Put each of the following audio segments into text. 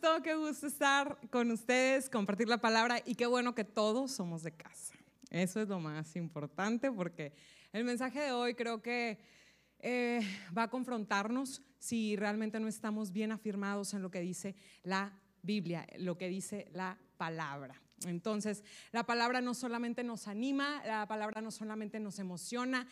gusto, qué gusto estar con ustedes, compartir la palabra y qué bueno que todos somos de casa. Eso es lo más importante porque el mensaje de hoy creo que eh, va a confrontarnos si realmente no estamos bien afirmados en lo que dice la Biblia, lo que dice la palabra. Entonces, la palabra no solamente nos anima, la palabra no solamente nos emociona,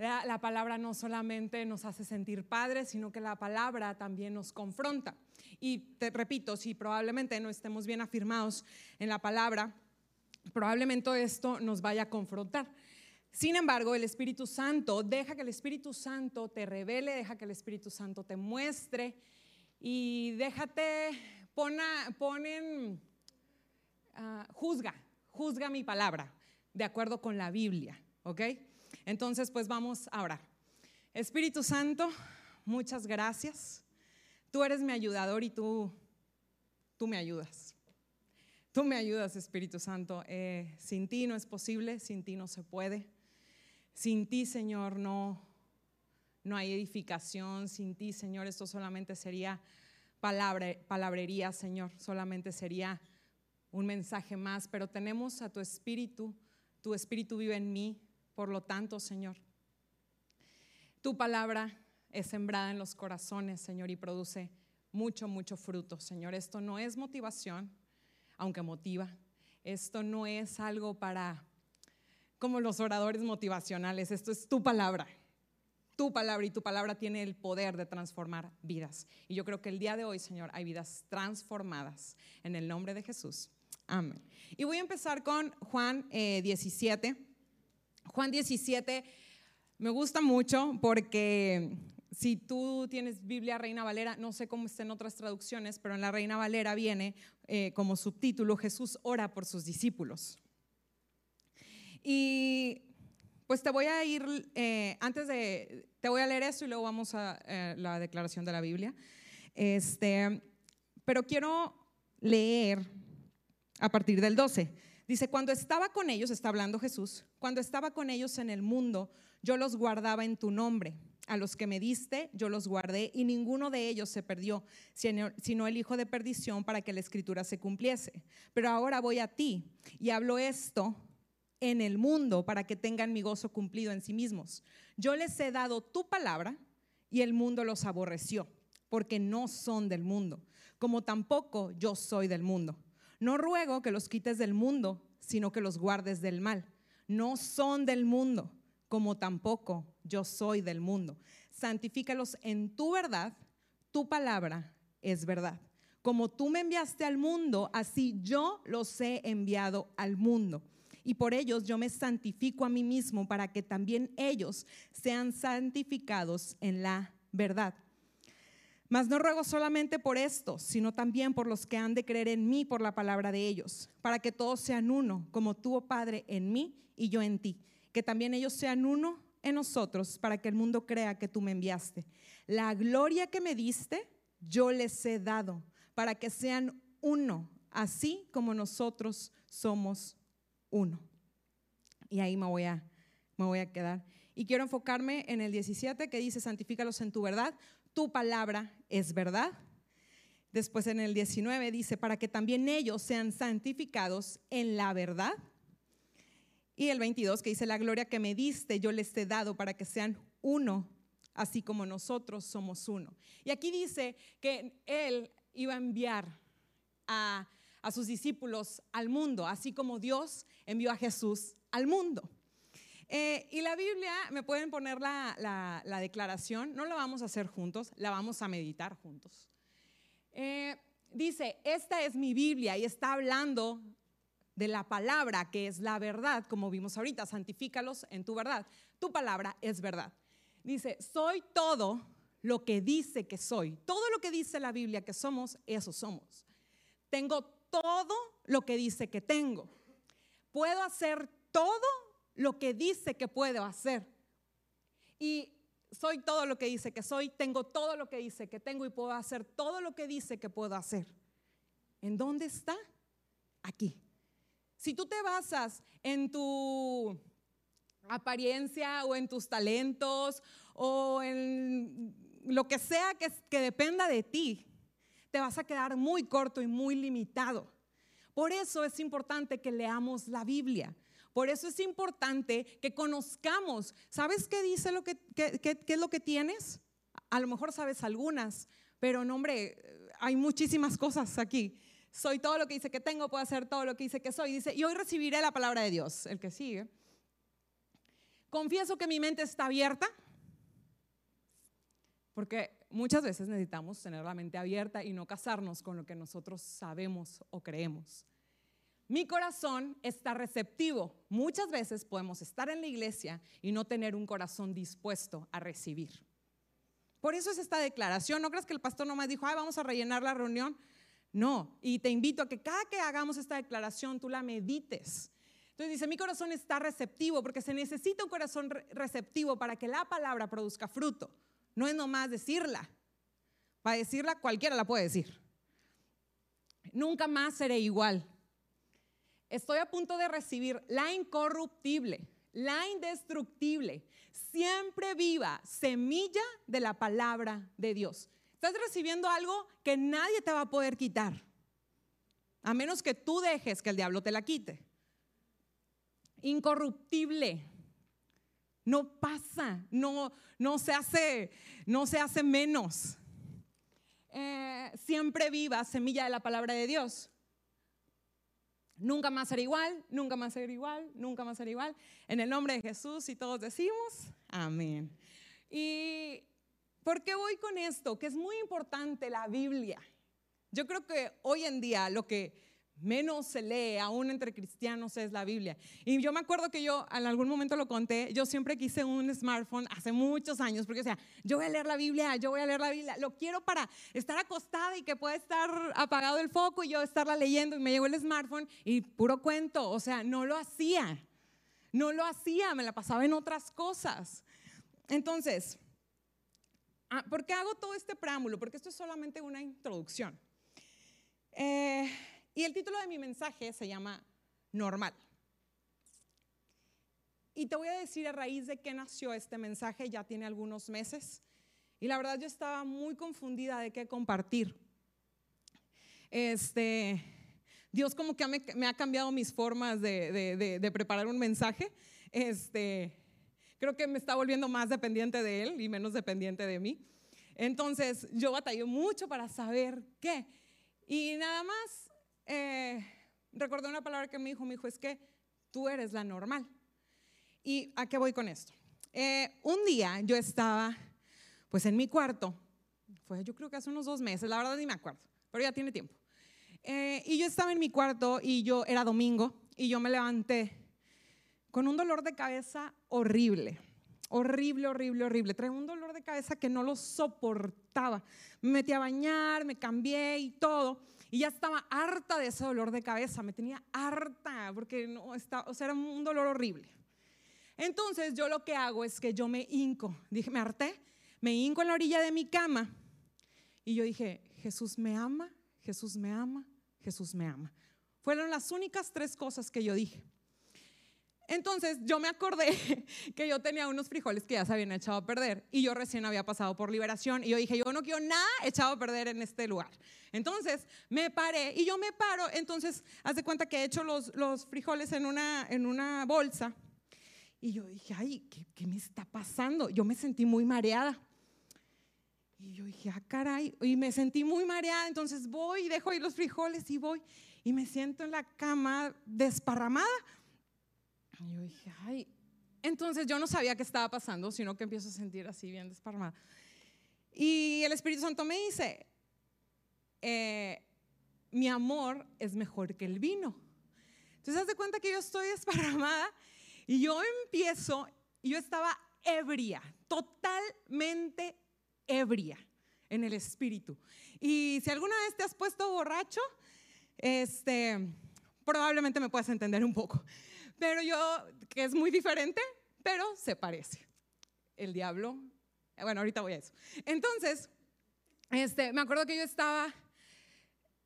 la, palabra no solamente nos hace sentir padres, sino que la palabra también nos confronta. Y te repito, si probablemente no estemos bien afirmados en la palabra, probablemente esto nos vaya a confrontar. Sin embargo, el Espíritu Santo, deja que el Espíritu Santo te revele, deja que el Espíritu Santo te muestre y déjate, ponen, ah, juzga, juzga mi palabra de acuerdo con la Biblia, ¿ok? Entonces, pues vamos a orar. Espíritu Santo, muchas gracias. Tú eres mi ayudador y tú, tú me ayudas. Tú me ayudas, Espíritu Santo. Eh, sin ti no es posible, sin ti no se puede. Sin ti, Señor, no, no hay edificación. Sin ti, Señor, esto solamente sería palabrería, Señor. Solamente sería un mensaje más. Pero tenemos a tu Espíritu. Tu Espíritu vive en mí. Por lo tanto, Señor, tu palabra es sembrada en los corazones, Señor, y produce mucho, mucho fruto, Señor. Esto no es motivación, aunque motiva. Esto no es algo para, como los oradores motivacionales, esto es tu palabra. Tu palabra y tu palabra tiene el poder de transformar vidas. Y yo creo que el día de hoy, Señor, hay vidas transformadas en el nombre de Jesús. Amén. Y voy a empezar con Juan 17. Juan 17 me gusta mucho porque si tú tienes Biblia Reina Valera, no sé cómo está en otras traducciones, pero en la Reina Valera viene eh, como subtítulo Jesús ora por sus discípulos. Y pues te voy a ir, eh, antes de, te voy a leer eso y luego vamos a eh, la declaración de la Biblia. Este, pero quiero leer a partir del 12. Dice, cuando estaba con ellos, está hablando Jesús, cuando estaba con ellos en el mundo, yo los guardaba en tu nombre. A los que me diste, yo los guardé y ninguno de ellos se perdió, sino el hijo de perdición para que la escritura se cumpliese. Pero ahora voy a ti y hablo esto en el mundo para que tengan mi gozo cumplido en sí mismos. Yo les he dado tu palabra y el mundo los aborreció, porque no son del mundo, como tampoco yo soy del mundo. No ruego que los quites del mundo, sino que los guardes del mal. No son del mundo, como tampoco yo soy del mundo. Santifícalos en tu verdad, tu palabra es verdad. Como tú me enviaste al mundo, así yo los he enviado al mundo. Y por ellos yo me santifico a mí mismo para que también ellos sean santificados en la verdad. Mas no ruego solamente por esto, sino también por los que han de creer en mí por la palabra de ellos, para que todos sean uno, como tú, oh Padre, en mí y yo en ti. Que también ellos sean uno en nosotros, para que el mundo crea que tú me enviaste. La gloria que me diste, yo les he dado, para que sean uno, así como nosotros somos uno. Y ahí me voy a, me voy a quedar. Y quiero enfocarme en el 17 que dice, santifícalos en tu verdad tu palabra es verdad. Después en el 19 dice, para que también ellos sean santificados en la verdad. Y el 22 que dice, la gloria que me diste yo les he dado para que sean uno, así como nosotros somos uno. Y aquí dice que él iba a enviar a, a sus discípulos al mundo, así como Dios envió a Jesús al mundo. Eh, y la Biblia, me pueden poner la, declaración, no la vamos a hacer juntos, la vamos a meditar juntos. Eh, dice, esta es mi Biblia y está hablando de la palabra que es la verdad, como vimos ahorita, santifícalos en tu verdad. Tu palabra es verdad. Dice, soy todo lo que dice que soy. Todo lo que dice la Biblia que somos, eso somos. Tengo todo lo que dice que tengo. Puedo hacer todo lo que dice que puedo hacer. Y soy todo lo que dice que soy, tengo todo lo que dice que tengo y puedo hacer todo lo que dice que puedo hacer. ¿En dónde está? Aquí. Si tú te basas en tu apariencia o en tus talentos o en lo que sea que, que dependa de ti, te vas a quedar muy corto y muy limitado. Por eso es importante que leamos la Biblia. Por eso es importante que conozcamos. ¿Sabes qué dice lo que, qué es lo que tienes? A lo mejor sabes algunas, pero no, hombre, hay muchísimas cosas aquí. Soy todo lo que dice que tengo, puedo hacer todo lo que dice que soy. Dice, y hoy recibiré la palabra de Dios, el que sigue. Confieso que mi mente está abierta, porque muchas veces necesitamos tener la mente abierta y no casarnos con lo que nosotros sabemos o creemos. Mi corazón está receptivo. Muchas veces podemos estar en la iglesia y no tener un corazón dispuesto a recibir. Por eso es esta declaración. No creas que el pastor nomás dijo, Ay, vamos a rellenar la reunión. No, y te invito a que cada que hagamos esta declaración tú la medites. Entonces dice, mi corazón está receptivo porque se necesita un corazón receptivo para que la palabra produzca fruto. No es nomás decirla. Para decirla cualquiera la puede decir. Nunca más seré igual. Estoy a punto de recibir la incorruptible, la indestructible, siempre viva semilla de la palabra de Dios. Estás recibiendo algo que nadie te va a poder quitar, a menos que tú dejes que el diablo te la quite. Incorruptible. No pasa, no, no, se, hace, no se hace menos. Eh, siempre viva semilla de la palabra de Dios. Nunca más será igual, nunca más será igual, nunca más será igual. En el nombre de Jesús y todos decimos, amén. ¿Y por qué voy con esto? Que es muy importante la Biblia. Yo creo que hoy en día lo que menos se lee aún entre cristianos es la Biblia. Y yo me acuerdo que yo en algún momento lo conté, yo siempre quise un smartphone hace muchos años, porque o sea, yo voy a leer la Biblia, yo voy a leer la Biblia, lo quiero para estar acostada y que pueda estar apagado el foco y yo estarla leyendo y me llegó el smartphone y puro cuento, o sea, no lo hacía, no lo hacía, me la pasaba en otras cosas. Entonces, ah, ¿por qué hago todo este preámbulo? Porque esto es solamente una introducción. Eh, y el título de mi mensaje se llama Normal. Y te voy a decir a raíz de qué nació este mensaje, ya tiene algunos meses. Y la verdad yo estaba muy confundida de qué compartir. Este, Dios como que me, ha cambiado mis formas de, preparar un mensaje. Este, creo que me está volviendo más dependiente de Él y menos dependiente de mí. Entonces yo batallé mucho para saber qué. Y nada más eh, recordé una palabra que me dijo, me dijo, es que tú eres la normal. ¿Y a qué voy con esto? Eh, un día yo estaba pues en mi cuarto, fue yo creo que hace unos dos meses, la verdad ni me acuerdo, pero ya tiene tiempo. Eh, y yo estaba en mi cuarto y yo era domingo y yo me levanté con un dolor de cabeza horrible, horrible, horrible, horrible. Traía un dolor de cabeza que no lo soportaba. Me metí a bañar, me cambié y todo. Y ya estaba harta de ese dolor de cabeza, me tenía harta porque no estaba, o sea, era un dolor horrible. Entonces yo lo que hago es que yo me hinco, dije, me harté, me hinco en la orilla de mi cama y yo dije, Jesús me ama, Jesús me ama, Jesús me ama. Fueron las únicas tres cosas que yo dije. Entonces yo me acordé que yo tenía unos frijoles que ya se habían echado a perder y yo recién había pasado por liberación y yo dije, yo no quiero nada echado a perder en este lugar. Entonces me paré y yo me paro, entonces haz de cuenta que he hecho los, los frijoles en una, en una bolsa y yo dije, ay, ¿qué, ¿qué me está pasando? Yo me sentí muy mareada. Y yo dije, ah, caray, y me sentí muy mareada, entonces voy y dejo ahí los frijoles y voy y me siento en la cama desparramada y yo dije, ay, entonces yo no sabía qué estaba pasando, sino que empiezo a sentir así bien desparramada. Y el Espíritu Santo me dice, eh, mi amor es mejor que el vino. Entonces, haz de cuenta que yo estoy desparramada y yo empiezo, yo estaba ebria, totalmente ebria en el espíritu. Y si alguna vez te has puesto borracho, este, probablemente me puedas entender un poco pero yo, que es muy diferente, pero se parece. El diablo, bueno, ahorita voy a eso. Entonces, este, me acuerdo que yo estaba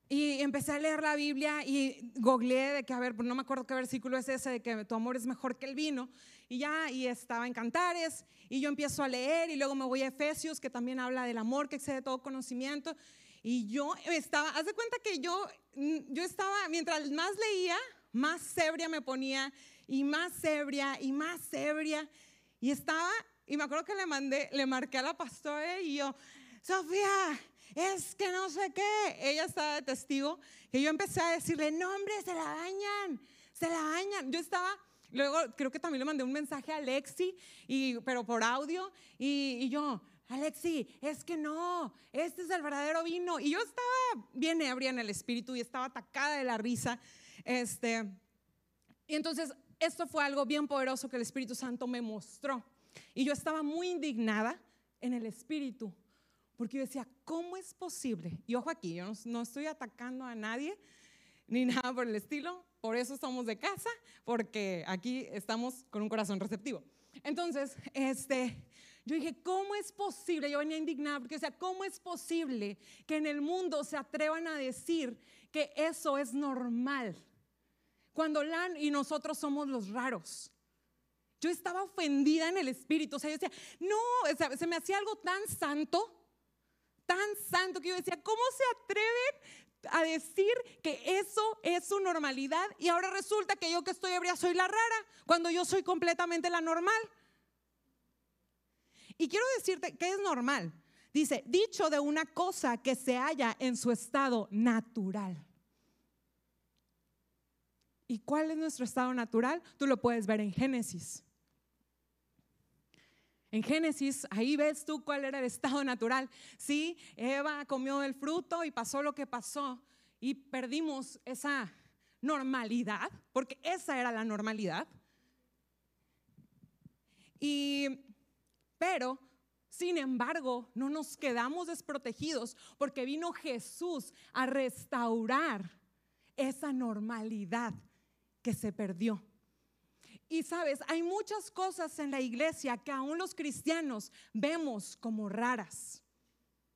y empecé a leer la Biblia y googleé de que, a ver, no me acuerdo qué versículo es ese, de que tu amor es mejor que el vino. Y ya, y estaba en Cantares, y yo empiezo a leer, y luego me voy a Efesios, que también habla del amor que excede todo conocimiento. Y yo estaba, haz de cuenta que yo, yo estaba, mientras más leía, más ebria me ponía y más ebria y más ebria. Y estaba, y me acuerdo que le mandé, le marqué a la pastora y yo, Sofía, es que no sé qué. Ella estaba de testigo que yo empecé a decirle, no hombre, se la bañan, se la bañan. Yo estaba, luego creo que también le mandé un mensaje a Alexi, y, pero por audio, y, y yo, Alexi, es que no, este es el verdadero vino. Y yo estaba bien ebria en el espíritu y estaba atacada de la risa. Este, y entonces esto fue algo bien poderoso que el Espíritu Santo me mostró. Y yo estaba muy indignada en el espíritu, porque yo decía, ¿cómo es posible? Y ojo aquí, yo no, estoy atacando a nadie ni nada por el estilo, por eso somos de casa, porque aquí estamos con un corazón receptivo. Entonces, este, yo dije, ¿cómo es posible? Yo venía indignada porque, o sea, ¿cómo es posible que en el mundo se atrevan a decir que eso es normal? Cuando Lan y nosotros somos los raros. Yo estaba ofendida en el espíritu, o sea, yo decía, no, se me hacía algo tan santo, tan santo que yo decía, ¿cómo se atreven a decir que eso es su normalidad y ahora resulta que yo que estoy ebria soy la rara cuando yo soy completamente la normal. Y quiero decirte que es normal. Dice, dicho de una cosa que se halla en su estado natural. ¿Y cuál es nuestro estado natural? Tú lo puedes ver en Génesis. En Génesis, ahí ves tú cuál era el estado natural. Sí, Eva comió el fruto y pasó lo que pasó y perdimos esa normalidad, porque esa era la normalidad. Y pero, sin embargo, no nos quedamos desprotegidos porque vino Jesús a restaurar esa normalidad que se perdió. Y sabes, hay muchas cosas en la iglesia que aún los cristianos vemos como raras.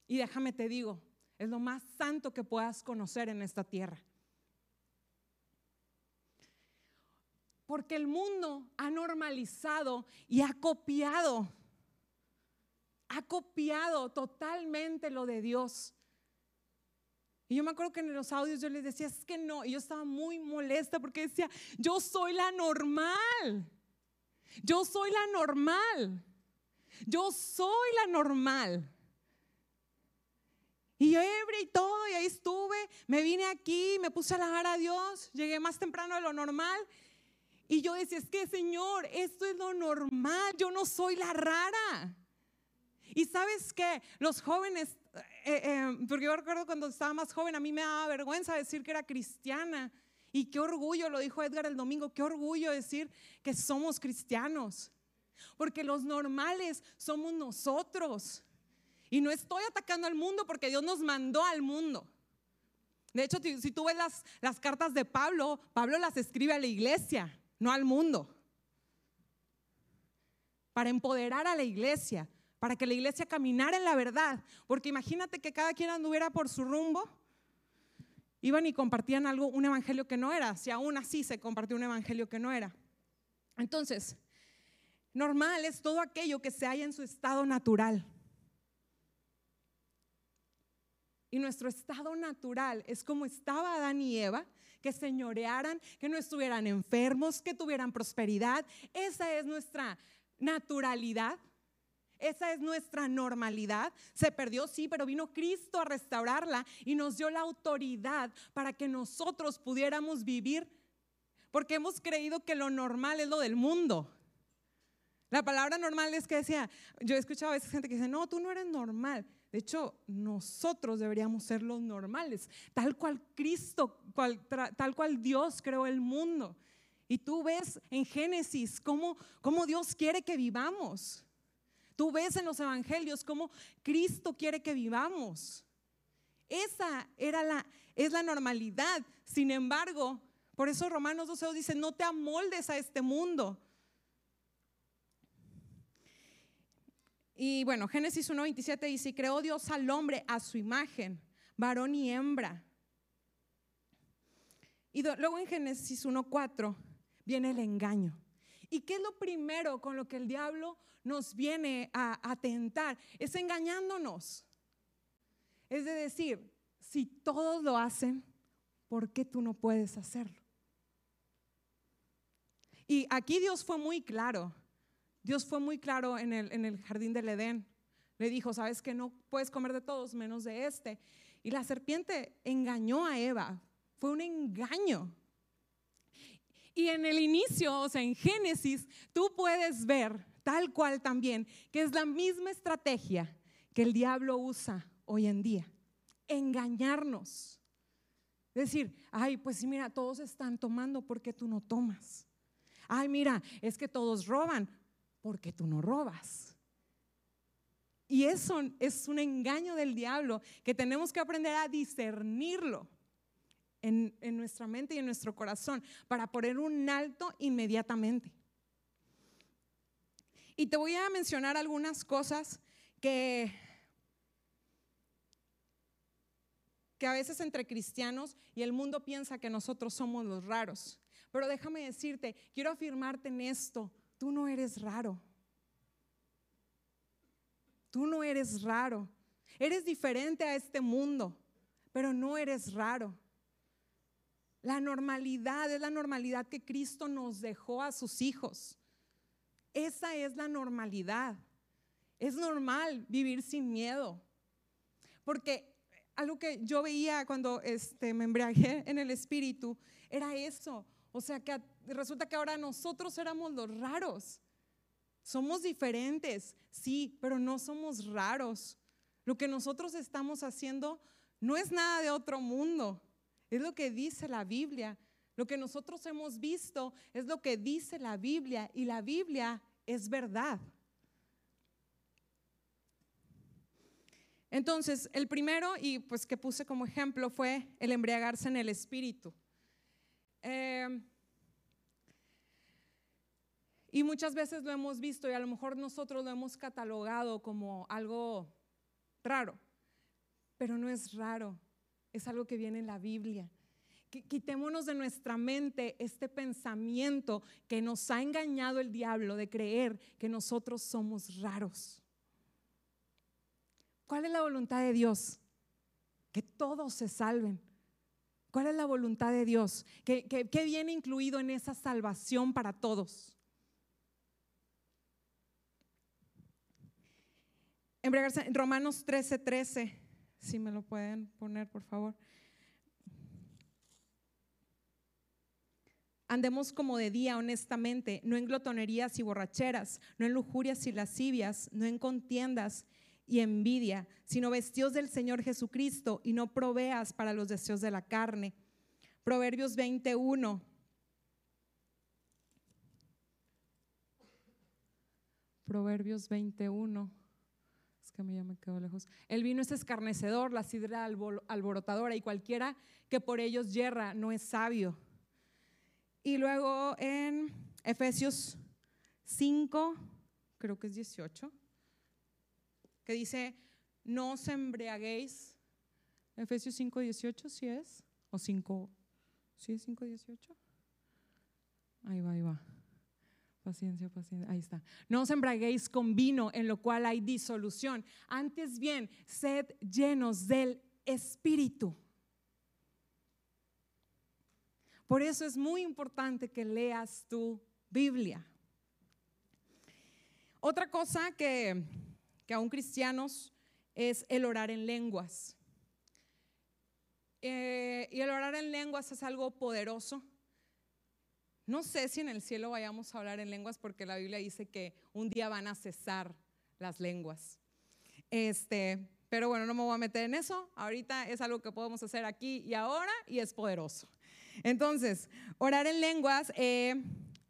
Y déjame te digo, es lo más santo que puedas conocer en esta tierra. Porque el mundo ha normalizado y ha copiado ha copiado totalmente lo de Dios. Y yo me acuerdo que en los audios yo les decía, es que no, y yo estaba muy molesta porque decía, yo soy la normal, yo soy la normal, yo soy la normal. Y yo ebria y todo, y ahí estuve, me vine aquí, me puse a alabar a Dios, llegué más temprano de lo normal. Y yo decía, es que Señor, esto es lo normal, yo no soy la rara. Y sabes que los jóvenes, eh, eh, porque yo recuerdo cuando estaba más joven, a mí me daba vergüenza decir que era cristiana. Y qué orgullo, lo dijo Edgar el domingo, qué orgullo decir que somos cristianos. Porque los normales somos nosotros. Y no estoy atacando al mundo porque Dios nos mandó al mundo. De hecho, si tú ves las, las cartas de Pablo, Pablo las escribe a la iglesia, no al mundo. Para empoderar a la iglesia, para que la iglesia caminara en la verdad. Porque imagínate que cada quien anduviera por su rumbo, iban y compartían algo, un evangelio que no era, si aún así se compartió un evangelio que no era. Entonces, normal es todo aquello que se halla en su estado natural. Y nuestro estado natural es como estaba Adán y Eva, que señorearan, que no estuvieran enfermos, que tuvieran prosperidad. Esa es nuestra naturalidad. Esa es nuestra normalidad. Se perdió, sí, pero vino Cristo a restaurarla y nos dio la autoridad para que nosotros pudiéramos vivir, porque hemos creído que lo normal es lo del mundo. La palabra normal es que decía, yo he escuchado a veces gente que dice, no, tú no eres normal. De hecho, nosotros deberíamos ser los normales, tal cual Cristo, tal cual Dios creó el mundo. Y tú ves en Génesis cómo, cómo Dios quiere que vivamos. Tú ves en los evangelios cómo Cristo quiere que vivamos. Esa era la, es la normalidad. Sin embargo, por eso Romanos 12 dice, no te amoldes a este mundo. Y bueno, Génesis 1.27 dice, creó Dios al hombre a su imagen, varón y hembra. Y luego en Génesis 1.4 viene el engaño. ¿Y qué es lo primero con lo que el diablo nos viene a atentar? Es engañándonos. Es de decir, si todos lo hacen, ¿por qué tú no puedes hacerlo? Y aquí Dios fue muy claro. Dios fue muy claro en el, en el jardín del Edén. Le dijo, sabes que no puedes comer de todos menos de este. Y la serpiente engañó a Eva. Fue un engaño. Y en el inicio, o sea, en Génesis, tú puedes ver tal cual también, que es la misma estrategia que el diablo usa hoy en día. Engañarnos. Decir, ay, pues mira, todos están tomando porque tú no tomas. Ay, mira, es que todos roban porque tú no robas. Y eso es un engaño del diablo que tenemos que aprender a discernirlo en, nuestra mente y en nuestro corazón para poner un alto inmediatamente. Y te voy a mencionar algunas cosas que, que a veces entre cristianos y el mundo piensa que nosotros somos los raros. Pero déjame decirte, quiero afirmarte en esto, tú no eres raro. Tú no eres raro. Eres diferente a este mundo, pero no eres raro. La normalidad es la normalidad que Cristo nos dejó a sus hijos. Esa es la normalidad. Es normal vivir sin miedo. Porque algo que yo veía cuando este, me embriagué en el espíritu era eso. O sea que resulta que ahora nosotros éramos los raros. Somos diferentes, sí, pero no somos raros. Lo que nosotros estamos haciendo no es nada de otro mundo. Es lo que dice la Biblia. Lo que nosotros hemos visto es lo que dice la Biblia y la Biblia es verdad. Entonces, el primero y pues que puse como ejemplo fue el embriagarse en el espíritu. Eh, y muchas veces lo hemos visto y a lo mejor nosotros lo hemos catalogado como algo raro, pero no es raro, es algo que viene en la Biblia. Quitémonos de nuestra mente este pensamiento que nos ha engañado el diablo de creer que nosotros somos raros. ¿Cuál es la voluntad de Dios? Que todos se salven. ¿Cuál es la voluntad de Dios? ¿Qué, viene incluido en esa salvación para todos? En Romanos 13, 13, si me lo pueden poner, por favor. Andemos como de día honestamente, no en glotonerías y borracheras, no en lujurias y lascivias, no en contiendas y envidia, sino vestidos del Señor Jesucristo y no proveas para los deseos de la carne. Proverbios 21. Proverbios 21 El vino es escarnecedor, la sidra alborotadora y cualquiera que por ellos yerra no es sabio. Y luego en Efesios 5, creo que es 18, que dice, no os embriaguéis. Efesios 5, 18, ¿sí es? ¿O 5? ¿Sí es 5, 18? Ahí va, ahí va. Paciencia, paciencia. Ahí está. No os embraguéis con vino en lo cual hay disolución. Antes bien, sed llenos del Espíritu. Por eso es muy importante que leas tu Biblia. Otra cosa que, que aún cristianos es el orar en lenguas. Eh, y el orar en lenguas es algo poderoso no sé si en el cielo vayamos a hablar en lenguas porque la Biblia dice que un día van a cesar las lenguas. Este, pero bueno, no me voy a meter en eso. Ahorita es algo que podemos hacer aquí y ahora y es poderoso. Entonces, orar en lenguas eh,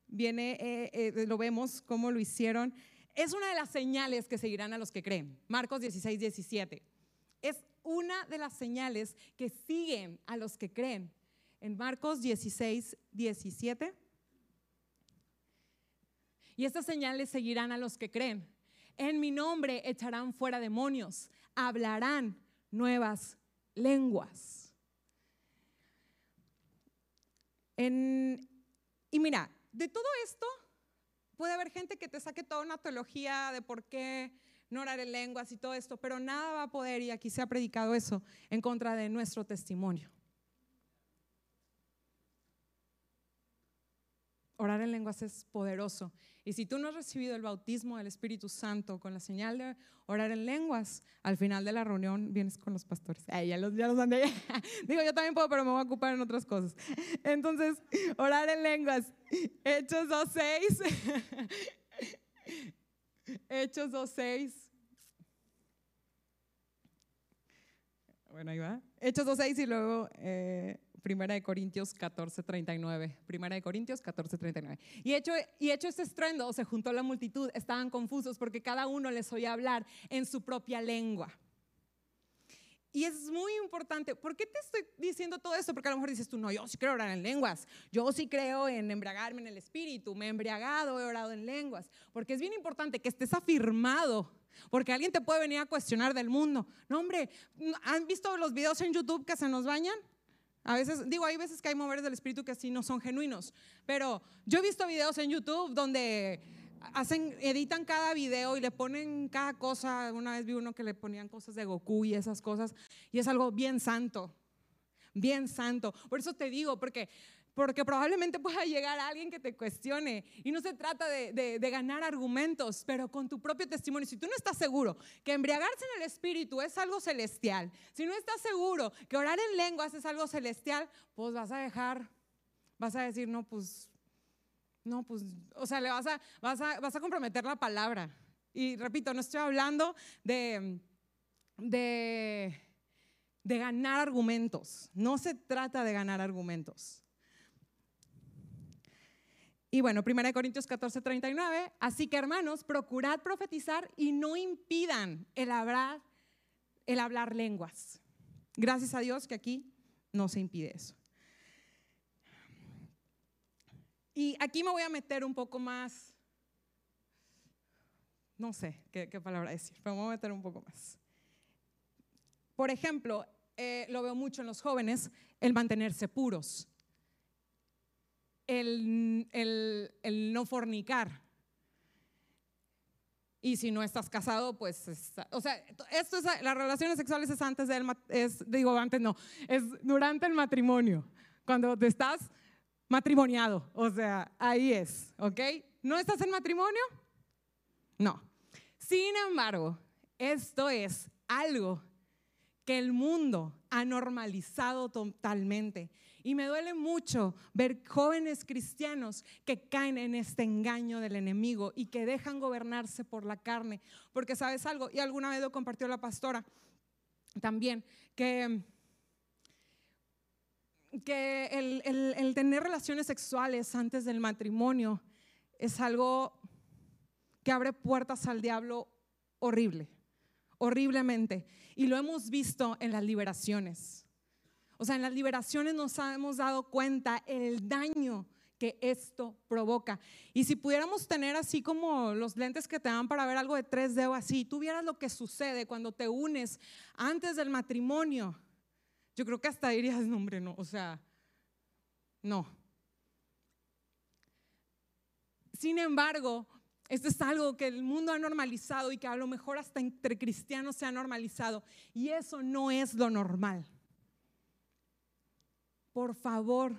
viene, eh, eh, lo vemos cómo lo hicieron. Es una de las señales que seguirán a los que creen. Marcos 16, 17. Es una de las señales que siguen a los que creen. En Marcos 16, 17 y estas señales seguirán a los que creen. En mi nombre echarán fuera demonios, hablarán nuevas lenguas. y mira, de todo esto puede haber gente que te saque toda una teología de por qué no orar en lenguas y todo esto, pero nada va a poder, y aquí se ha predicado eso, en contra de nuestro testimonio. Orar en lenguas es poderoso. Y si tú no has recibido el bautismo del Espíritu Santo con la señal de orar en lenguas, al final de la reunión vienes con los pastores. ya los, ya los mandé. Digo, yo también puedo, pero me voy a ocupar en otras cosas. Entonces, orar en lenguas. Hechos 2.6. Hechos 2.6. Bueno, ahí va. Hechos 2.6 y luego eh, Primera de Corintios 14:39. Primera de Corintios 14:39. Y hecho, y hecho este estruendo, se juntó la multitud, estaban confusos porque cada uno les oía hablar en su propia lengua. Y es muy importante. ¿Por qué te estoy diciendo todo esto? Porque a lo mejor dices tú, no, yo sí creo orar en lenguas. Yo sí creo en embriagarme en el espíritu. Me he embriagado, he orado en lenguas. Porque es bien importante que estés afirmado. Porque alguien te puede venir a cuestionar del mundo. No, hombre, ¿han visto los videos en YouTube que se nos bañan? A veces, digo, hay veces que hay moveres del espíritu que así no son genuinos, pero yo he visto videos en YouTube donde hacen, editan cada video y le ponen cada cosa. Una vez vi uno que le ponían cosas de Goku y esas cosas, y es algo bien santo, bien santo. Por eso te digo, porque porque probablemente pueda llegar alguien que te cuestione. Y no se trata de, ganar argumentos, pero con tu propio testimonio. Si tú no estás seguro que embriagarse en el Espíritu es algo celestial, si no estás seguro que orar en lenguas es algo celestial, pues vas a dejar, vas a decir, no, pues, no, pues, o sea, le vas a, vas a, vas a comprometer la palabra. Y repito, no estoy hablando de, de, de ganar argumentos. No se trata de ganar argumentos. Y bueno, 1 Corintios 14, 39. Así que hermanos, procurad profetizar y no impidan el hablar, el hablar lenguas. Gracias a Dios que aquí no se impide eso. Y aquí me voy a meter un poco más, no sé qué, palabra decir, pero me voy a meter un poco más. Por ejemplo, eh, lo veo mucho en los jóvenes, el mantenerse puros el, no fornicar. Y si no estás casado, pues, o sea, esto es, las relaciones sexuales es antes del, es, digo, antes no, es durante el matrimonio, cuando te estás matrimoniado, o sea, ahí es, ¿ok? ¿No estás en matrimonio? No. Sin embargo, esto es algo que el mundo ha normalizado totalmente y me duele mucho ver jóvenes cristianos que caen en este engaño del enemigo y que dejan gobernarse por la carne. Porque sabes algo, y alguna vez lo compartió la pastora también, que, que el, el tener relaciones sexuales antes del matrimonio es algo que abre puertas al diablo horrible, horriblemente. Y lo hemos visto en las liberaciones. O sea, en las liberaciones nos hemos dado cuenta el daño que esto provoca. Y si pudiéramos tener así como los lentes que te dan para ver algo de 3D o así, tú vieras lo que sucede cuando te unes antes del matrimonio, yo creo que hasta dirías, no, hombre, no, o sea, no. Sin embargo, esto es algo que el mundo ha normalizado y que a lo mejor hasta entre cristianos se ha normalizado. Y eso no es lo normal por favor,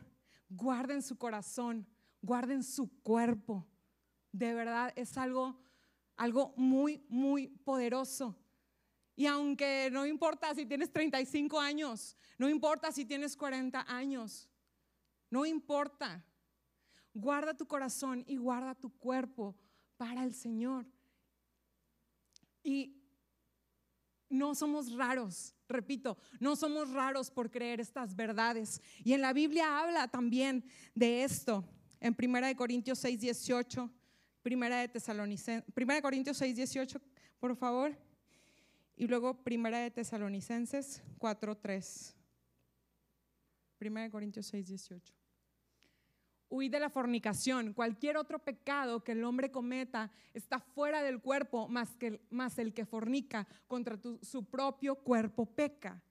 guarden su corazón, guarden su cuerpo. De verdad es algo, algo muy, muy poderoso. Y aunque no importa si tienes 35 años, no importa si tienes 40 años, no importa. Guarda tu corazón y guarda tu cuerpo para el Señor. Y no somos raros, repito, no somos raros por creer estas verdades. Y en la Biblia habla también de esto. En 1 Corintios 6, 18, Primera de Tesalonicenses, 1 Corintios 6, 18, por favor. Y luego Primera de Tesalonicenses 4, 3. 1 Corintios 6, 18. Huid de la fornicación. Cualquier otro pecado que el hombre cometa está fuera del cuerpo, más, que, más el que fornica contra su propio cuerpo peca.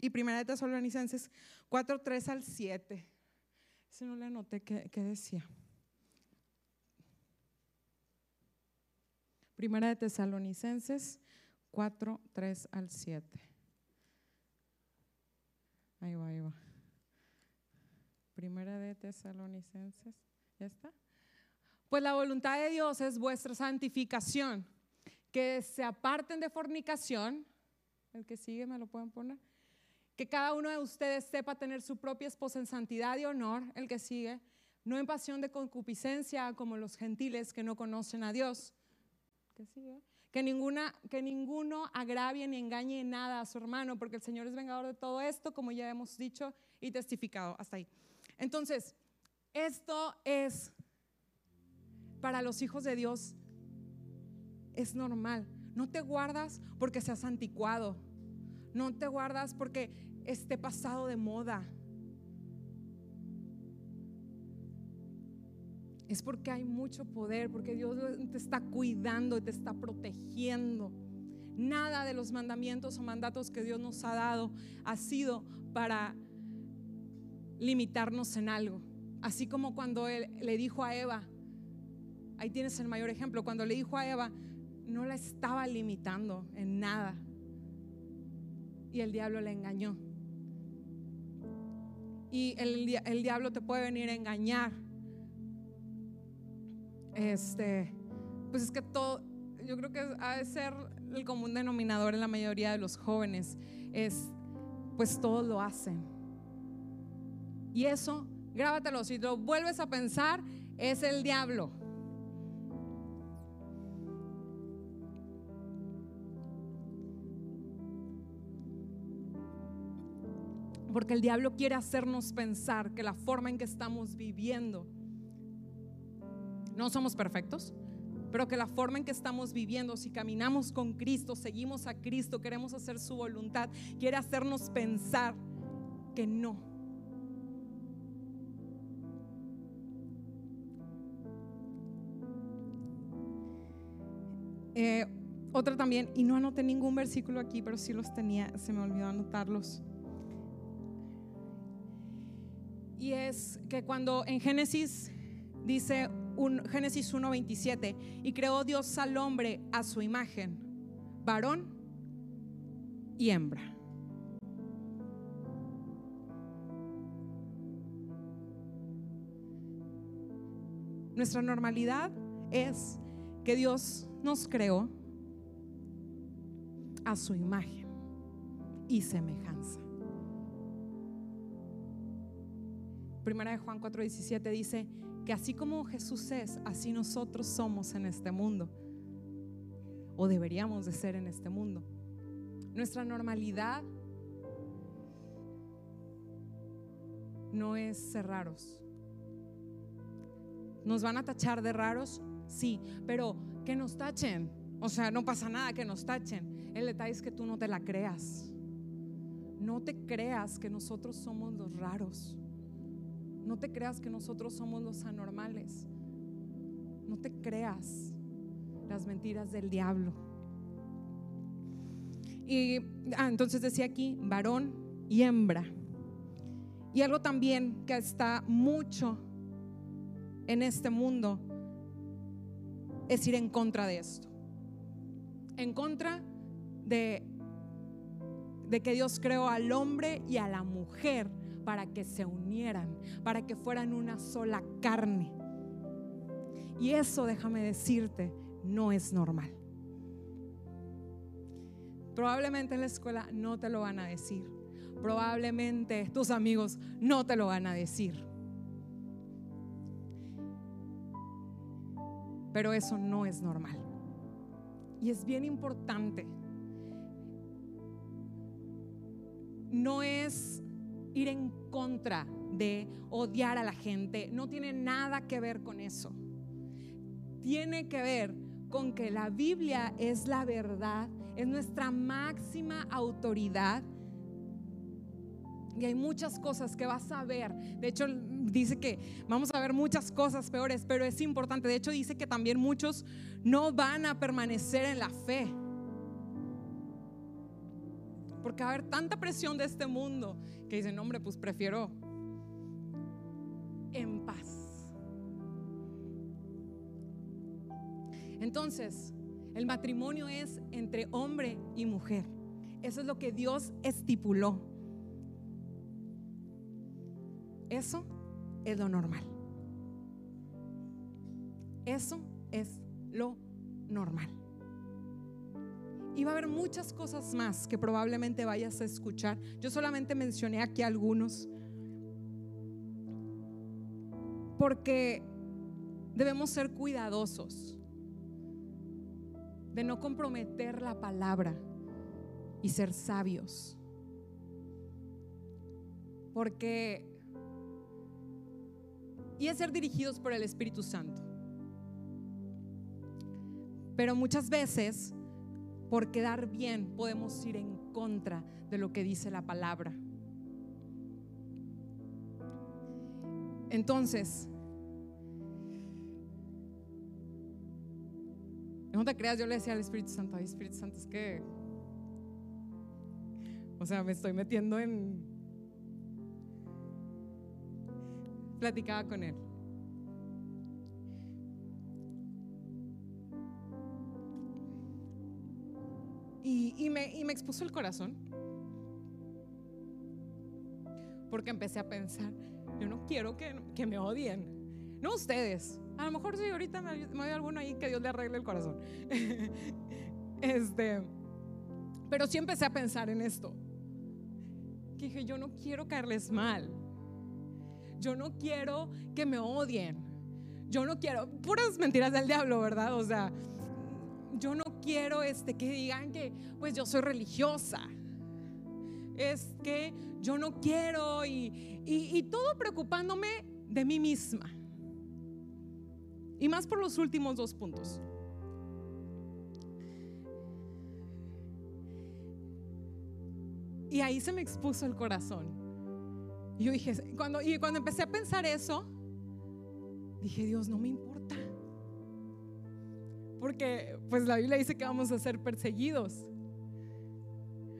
Y primera de Tesalonicenses 4, 3 al 7. Ese no le anoté qué decía. Primera de Tesalonicenses 4, 3 al 7. Ahí va, ahí va. Primera de Tesalonicenses. ¿Ya está? Pues la voluntad de Dios es vuestra santificación, que se aparten de fornicación. El que sigue me lo pueden poner. Que cada uno de ustedes sepa tener su propia esposa en santidad y honor. El que sigue. No en pasión de concupiscencia como los gentiles que no conocen a Dios. ¿Qué sigue? Que, ninguna, que ninguno agravie ni engañe en nada a su hermano, porque el Señor es vengador de todo esto, como ya hemos dicho y testificado. Hasta ahí. Entonces, esto es para los hijos de Dios, es normal. No te guardas porque seas anticuado. No te guardas porque esté pasado de moda. Es porque hay mucho poder, porque Dios te está cuidando y te está protegiendo. Nada de los mandamientos o mandatos que Dios nos ha dado ha sido para limitarnos en algo. Así como cuando Él le dijo a Eva, ahí tienes el mayor ejemplo, cuando le dijo a Eva, no la estaba limitando en nada. Y el diablo le engañó. Y el, el diablo te puede venir a engañar. Este, pues es que todo, yo creo que ha de ser el común denominador en la mayoría de los jóvenes, es, pues todos lo hacen. Y eso, grábatelo, si lo vuelves a pensar, es el diablo. Porque el diablo quiere hacernos pensar que la forma en que estamos viviendo, no somos perfectos, pero que la forma en que estamos viviendo, si caminamos con Cristo, seguimos a Cristo, queremos hacer su voluntad, quiere hacernos pensar que no. Eh, otra también, y no anoté ningún versículo aquí, pero sí los tenía, se me olvidó anotarlos. Y es que cuando en Génesis dice un, Génesis 1:27, y creó Dios al hombre a su imagen, varón y hembra. Nuestra normalidad es que Dios nos creó a su imagen y semejanza. Primera de Juan 4:17 dice que así como Jesús es, así nosotros somos en este mundo. O deberíamos de ser en este mundo. Nuestra normalidad no es ser raros. ¿Nos van a tachar de raros? Sí, pero que nos tachen. O sea, no pasa nada que nos tachen. El detalle es que tú no te la creas. No te creas que nosotros somos los raros. No te creas que nosotros somos los anormales. No te creas las mentiras del diablo. Y ah, entonces decía aquí, varón y hembra. Y algo también que está mucho en este mundo es ir en contra de esto. En contra de, de que Dios creó al hombre y a la mujer para que se unieran, para que fueran una sola carne. Y eso, déjame decirte, no es normal. Probablemente en la escuela no te lo van a decir. Probablemente tus amigos no te lo van a decir. Pero eso no es normal. Y es bien importante. No es ir en contra de odiar a la gente. No tiene nada que ver con eso. Tiene que ver con que la Biblia es la verdad, es nuestra máxima autoridad. Y hay muchas cosas que vas a ver. De hecho, dice que vamos a ver muchas cosas peores, pero es importante. De hecho, dice que también muchos no van a permanecer en la fe. Porque va a haber tanta presión de este mundo que dicen, hombre, pues prefiero en paz. Entonces, El matrimonio es entre hombre y mujer. Eso es lo que Dios estipuló. Eso es lo normal. Eso es lo normal. Y va a haber muchas cosas más que probablemente vayas a escuchar. Yo solamente mencioné aquí algunos. Porque debemos ser cuidadosos de no comprometer la palabra y ser sabios. Porque y es ser dirigidos por el Espíritu Santo. Pero muchas veces, por quedar bien, podemos ir en contra de lo que dice la palabra. Entonces, no te creas, yo le decía al Espíritu Santo, ay Espíritu Santo, es que, o sea, me estoy metiendo en... Platicaba con él. Y, me, y me expuso el corazón. Porque empecé a pensar, yo no quiero que, que me odien. No ustedes. A lo mejor si ahorita me, me alguno ahí que Dios le arregle el corazón. este, pero sí empecé a pensar en esto. Que dije, yo no quiero caerles mal. Yo no quiero que me odien. Yo no quiero, puras mentiras del diablo, ¿verdad? O sea, yo no quiero este, que digan que pues yo soy religiosa. Es que yo no quiero y, y, todo preocupándome de mí misma. Y más por los últimos dos puntos. Y ahí se me expuso el corazón. Y yo dije, cuando, y cuando empecé a pensar eso, dije, Dios, no me importa. Porque pues la Biblia dice que vamos a ser perseguidos.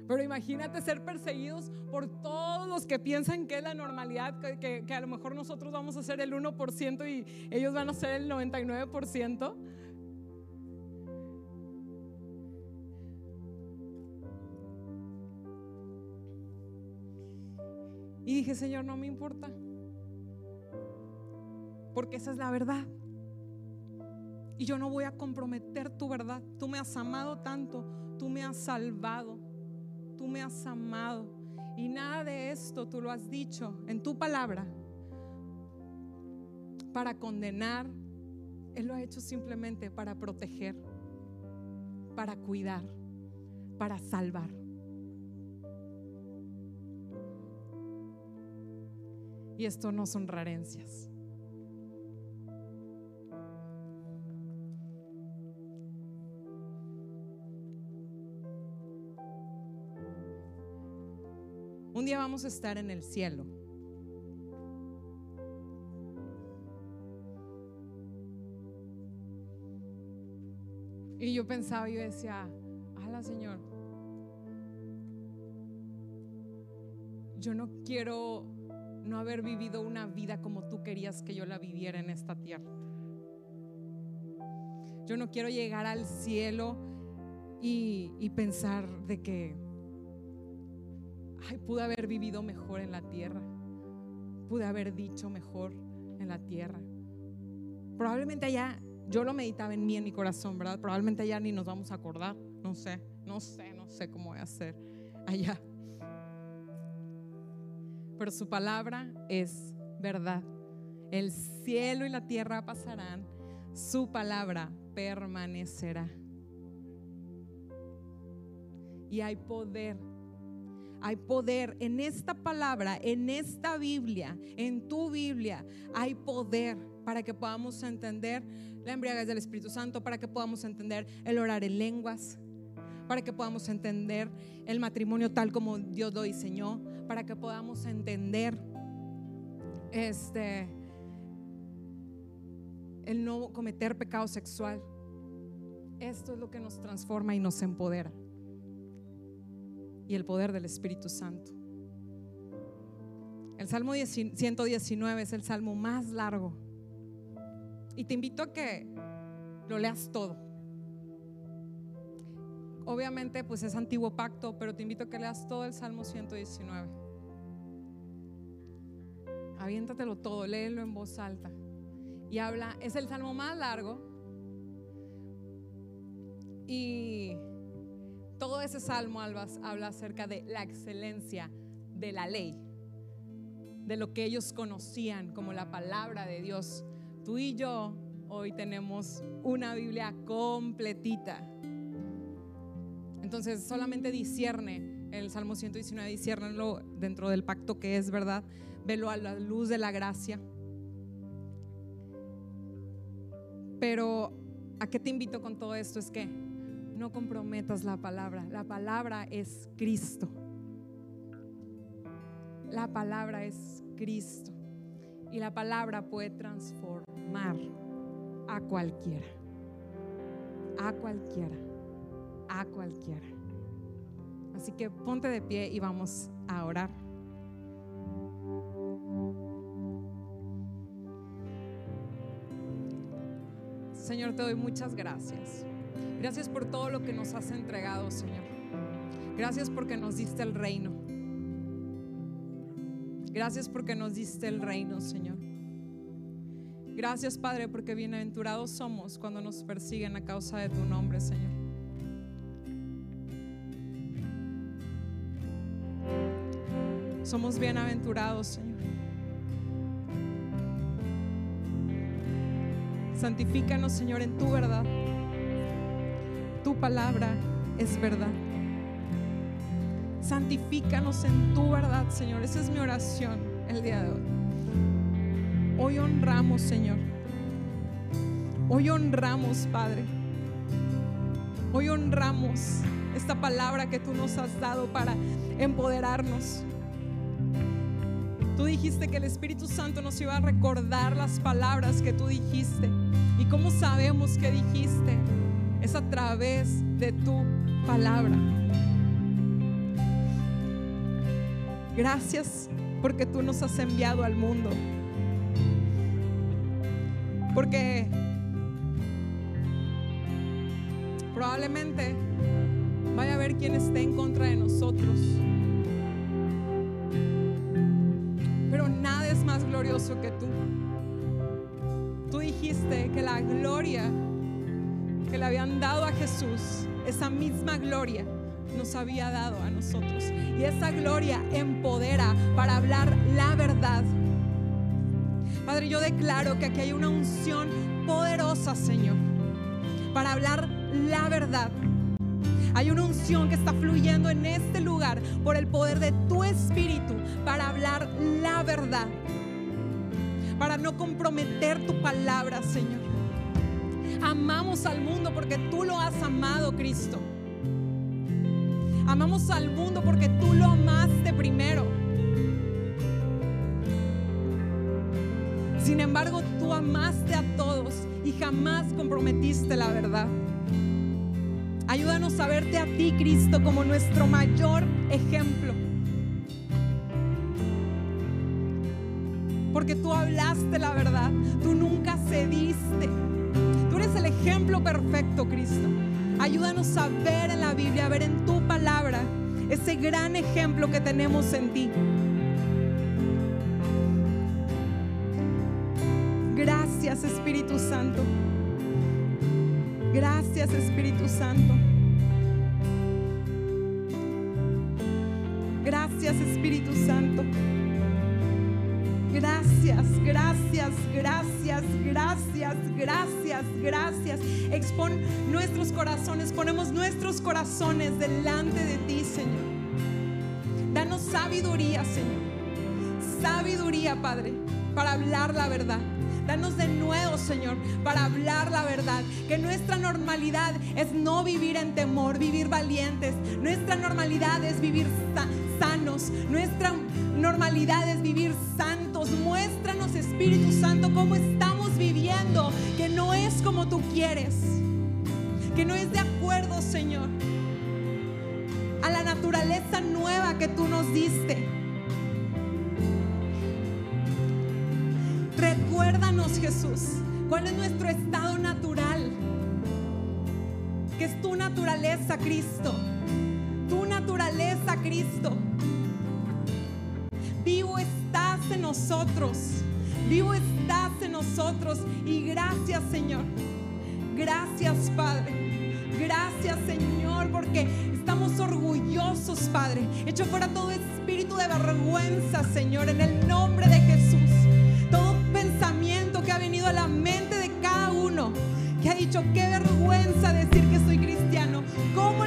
Pero imagínate ser perseguidos por todos los que piensan que es la normalidad, que, que, a lo mejor nosotros vamos a ser el 1% y ellos van a ser el 99%. Y dije, Señor, no me importa. Porque esa es la verdad. Y yo no voy a comprometer tu verdad. Tú me has amado tanto, tú me has salvado, tú me has amado. Y nada de esto tú lo has dicho en tu palabra para condenar. Él lo ha hecho simplemente para proteger, para cuidar, para salvar. Y esto no son rarencias. Un día vamos a estar en el cielo. Y yo pensaba, yo decía, ala Señor, yo no quiero no haber vivido una vida como tú querías que yo la viviera en esta tierra. Yo no quiero llegar al cielo y, pensar de que ay, pude haber vivido mejor en la tierra, pude haber dicho mejor en la tierra. Probablemente allá, yo lo meditaba en mí, en mi corazón, ¿verdad? Probablemente allá ni nos vamos a acordar, no sé, no sé, no sé cómo voy a hacer allá. Pero su palabra es verdad. El cielo y la tierra pasarán, su palabra permanecerá. Y hay poder hay poder en esta palabra, en esta Biblia, en tu Biblia. Hay poder para que podamos entender la embriaguez del Espíritu Santo, para que podamos entender el orar en lenguas, para que podamos entender el matrimonio tal como Dios lo diseñó, para que podamos entender este el no cometer pecado sexual. Esto es lo que nos transforma y nos empodera y el poder del Espíritu Santo. El Salmo 119 es el salmo más largo. Y te invito a que lo leas todo. Obviamente pues es antiguo pacto, pero te invito a que leas todo el Salmo 119. Aviéntatelo todo, léelo en voz alta. Y habla, es el salmo más largo. Y todo ese salmo habla acerca de la excelencia de la ley, de lo que ellos conocían como la palabra de Dios. Tú y yo hoy tenemos una Biblia completita. Entonces solamente discierne el Salmo 119, disciernenlo dentro del pacto que es verdad, velo a la luz de la gracia. Pero ¿a qué te invito con todo esto? Es que no comprometas la palabra. La palabra es Cristo. La palabra es Cristo. Y la palabra puede transformar a cualquiera. A cualquiera. A cualquiera. Así que ponte de pie y vamos a orar. Señor, te doy muchas gracias. Gracias por todo lo que nos has entregado, Señor. Gracias porque nos diste el reino. Gracias porque nos diste el reino, Señor. Gracias, Padre, porque bienaventurados somos cuando nos persiguen a causa de tu nombre, Señor. Somos bienaventurados, Señor. Santifícanos, Señor, en tu verdad tu palabra es verdad. Santifícanos en tu verdad, Señor. Esa es mi oración el día de hoy. Hoy honramos, Señor. Hoy honramos, Padre. Hoy honramos esta palabra que tú nos has dado para empoderarnos. Tú dijiste que el Espíritu Santo nos iba a recordar las palabras que tú dijiste. ¿Y cómo sabemos que dijiste? es a través de tu palabra. Gracias porque tú nos has enviado al mundo. Porque probablemente vaya a haber quien esté en contra de nosotros. Que tú. Tú dijiste que la gloria que le habían dado a Jesús, esa misma gloria nos había dado a nosotros. Y esa gloria empodera para hablar la verdad. Padre, yo declaro que aquí hay una unción poderosa, Señor, para hablar la verdad. Hay una unción que está fluyendo en este lugar por el poder de tu espíritu para hablar la verdad. Para no comprometer tu palabra, Señor. Amamos al mundo porque tú lo has amado, Cristo. Amamos al mundo porque tú lo amaste primero. Sin embargo, tú amaste a todos y jamás comprometiste la verdad. Ayúdanos a verte a ti, Cristo, como nuestro mayor ejemplo. Porque tú hablaste la verdad, tú nunca cediste eres el ejemplo perfecto, Cristo. Ayúdanos a ver en la Biblia, a ver en tu palabra ese gran ejemplo que tenemos en ti. Gracias Espíritu Santo. Gracias Espíritu Santo. Gracias Espíritu Santo. Gracias, gracias, gracias, gracias, gracias, gracias. Expon nuestros corazones, ponemos nuestros corazones delante de ti, Señor. Danos sabiduría, Señor. Sabiduría, Padre, para hablar la verdad. Danos de nuevo, Señor, para hablar la verdad. Que nuestra normalidad es no vivir en temor, vivir valientes. Nuestra normalidad es vivir sanos. Nuestra normalidad es vivir Muéstranos, Espíritu Santo, cómo estamos viviendo, que no es como tú quieres, que no es de acuerdo, Señor, a la naturaleza nueva que tú nos diste. Recuérdanos, Jesús, cuál es nuestro estado natural. que es tu naturaleza, Cristo. Tu naturaleza, Cristo. Nosotros. Vivo estás en nosotros. Y gracias, Señor. Gracias, Padre. Gracias, Señor, porque estamos orgullosos, Padre. Echo fuera todo espíritu de vergüenza, Señor, en el nombre de Jesús. Todo pensamiento que ha venido a la mente de cada uno, que ha dicho, qué vergüenza decir que soy cristiano. ¿Cómo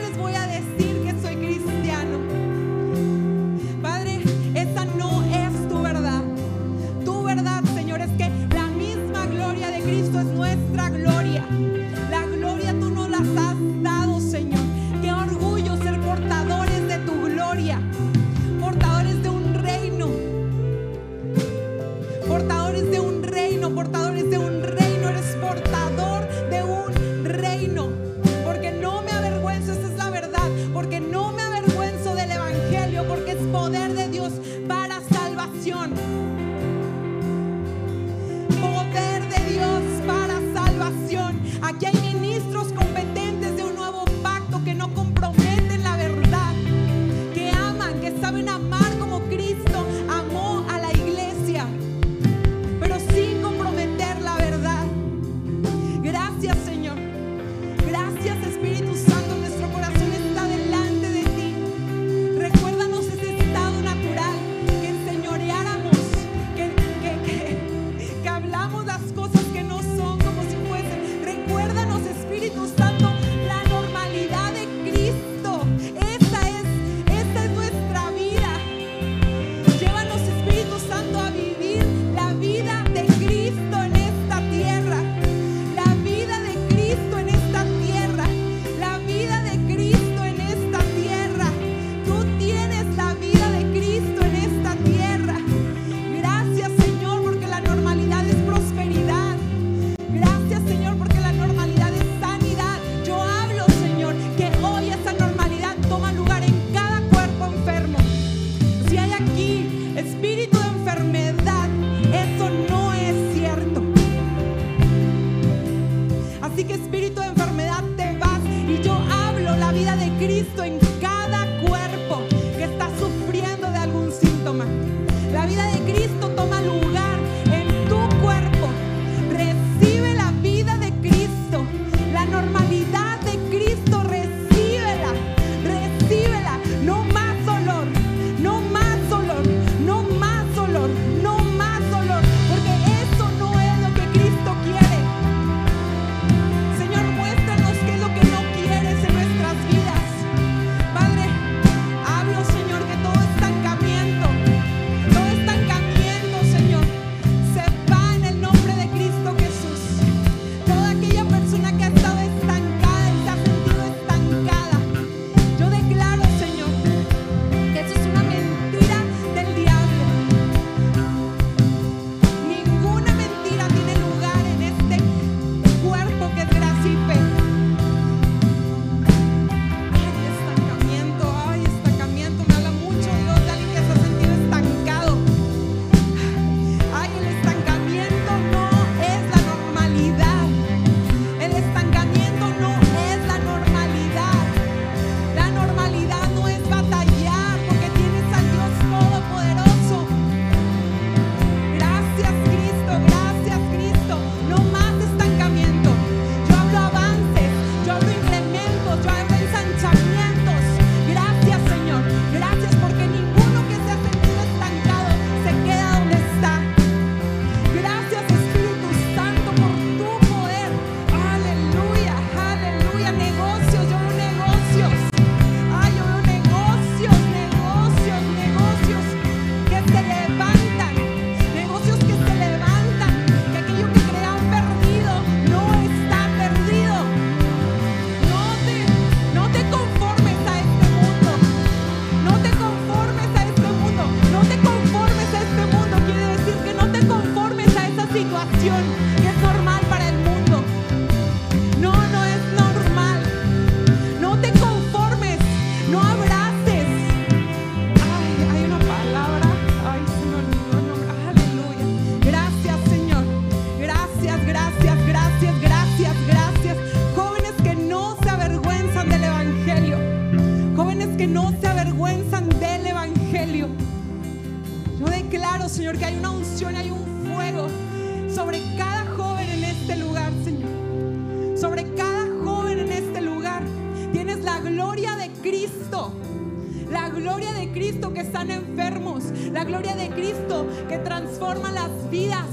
están enfermos. La gloria de Cristo que transforma las vidas.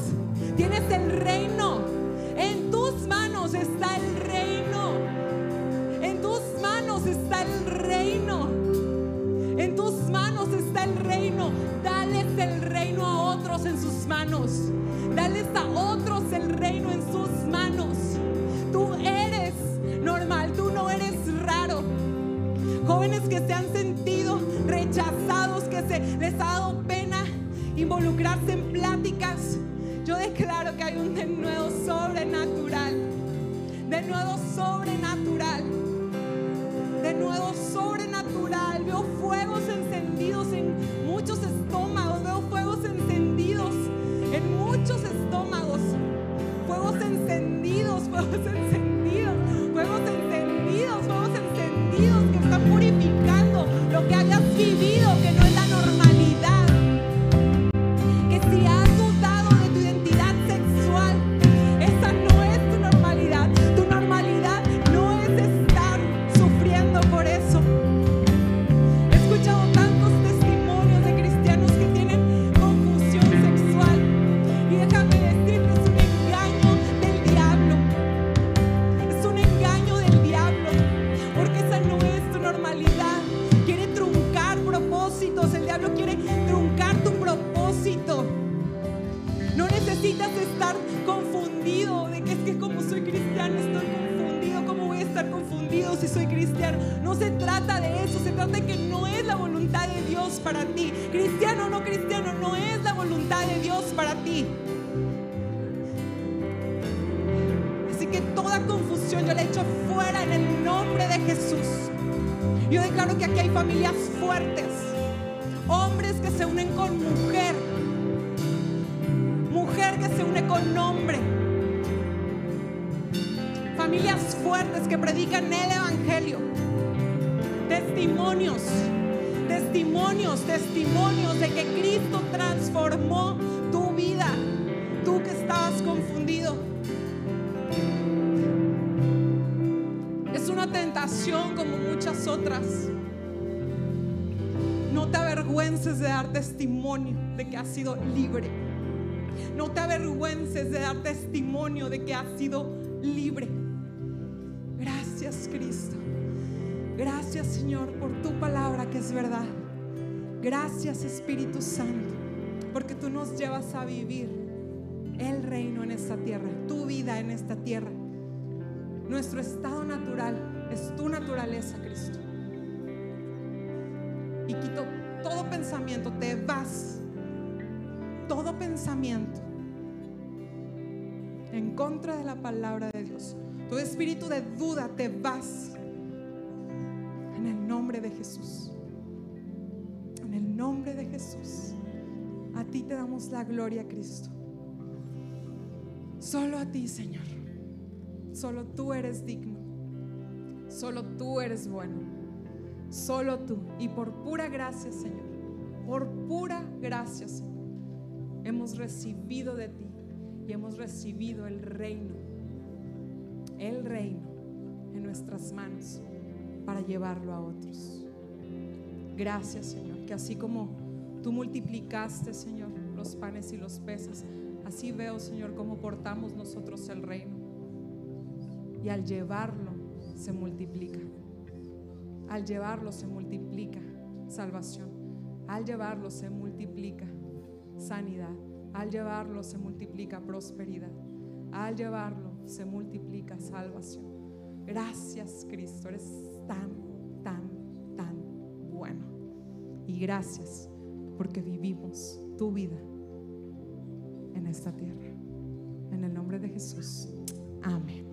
Tienes el reino. En tus manos está el reino. En tus manos está el reino. En tus manos está el reino. Dales el reino a otros en sus manos. Dales a otros el reino en sus manos. Tú eres normal, tú no eres raro. Jóvenes que se han sentido les ha dado pena involucrarse en pláticas. Yo declaro que hay un denuedo sobrenatural. Denuedo sobrenatural. Ti. Cristiano o no cristiano, no es la voluntad de Dios para ti. Así que toda confusión yo la echo fuera en el nombre de Jesús. Yo declaro que aquí hay familias fuertes, hombres que se unen con mujer, mujer que se une con hombre, familias fuertes que predican el Evangelio, testimonios, testimonios, de que Cristo transformó tu vida, tú que estabas confundido. Es una tentación como muchas otras. No te avergüences de dar testimonio de que has sido libre. No te avergüences de dar testimonio de que has sido libre. Gracias Cristo. Gracias Señor por tu palabra que es verdad. Gracias Espíritu Santo porque tú nos llevas a vivir el reino en esta tierra, tu vida en esta tierra. Nuestro estado natural es tu naturaleza, Cristo. Y quito todo pensamiento, te vas. Todo pensamiento en contra de la palabra de Dios. Todo espíritu de duda, te vas. En el nombre de Jesús. Nombre de Jesús. A ti te damos la gloria, Cristo. Solo a ti, Señor. Solo tú eres digno. Solo tú eres bueno. Solo tú. Y por pura gracia, Señor. Por pura gracia, Señor. Hemos recibido de ti y hemos recibido el reino. El reino en nuestras manos para llevarlo a otros. Gracias, Señor. Que así como tú multiplicaste, Señor, los panes y los peces, así veo, Señor, cómo portamos nosotros el reino y al llevarlo se multiplica. Al llevarlo se multiplica salvación. Al llevarlo se multiplica sanidad. Al llevarlo se multiplica prosperidad. Al llevarlo se multiplica salvación. Gracias Cristo, eres tan, Y gracias porque vivimos tu vida en esta tierra. En el nombre de Jesús. Amén.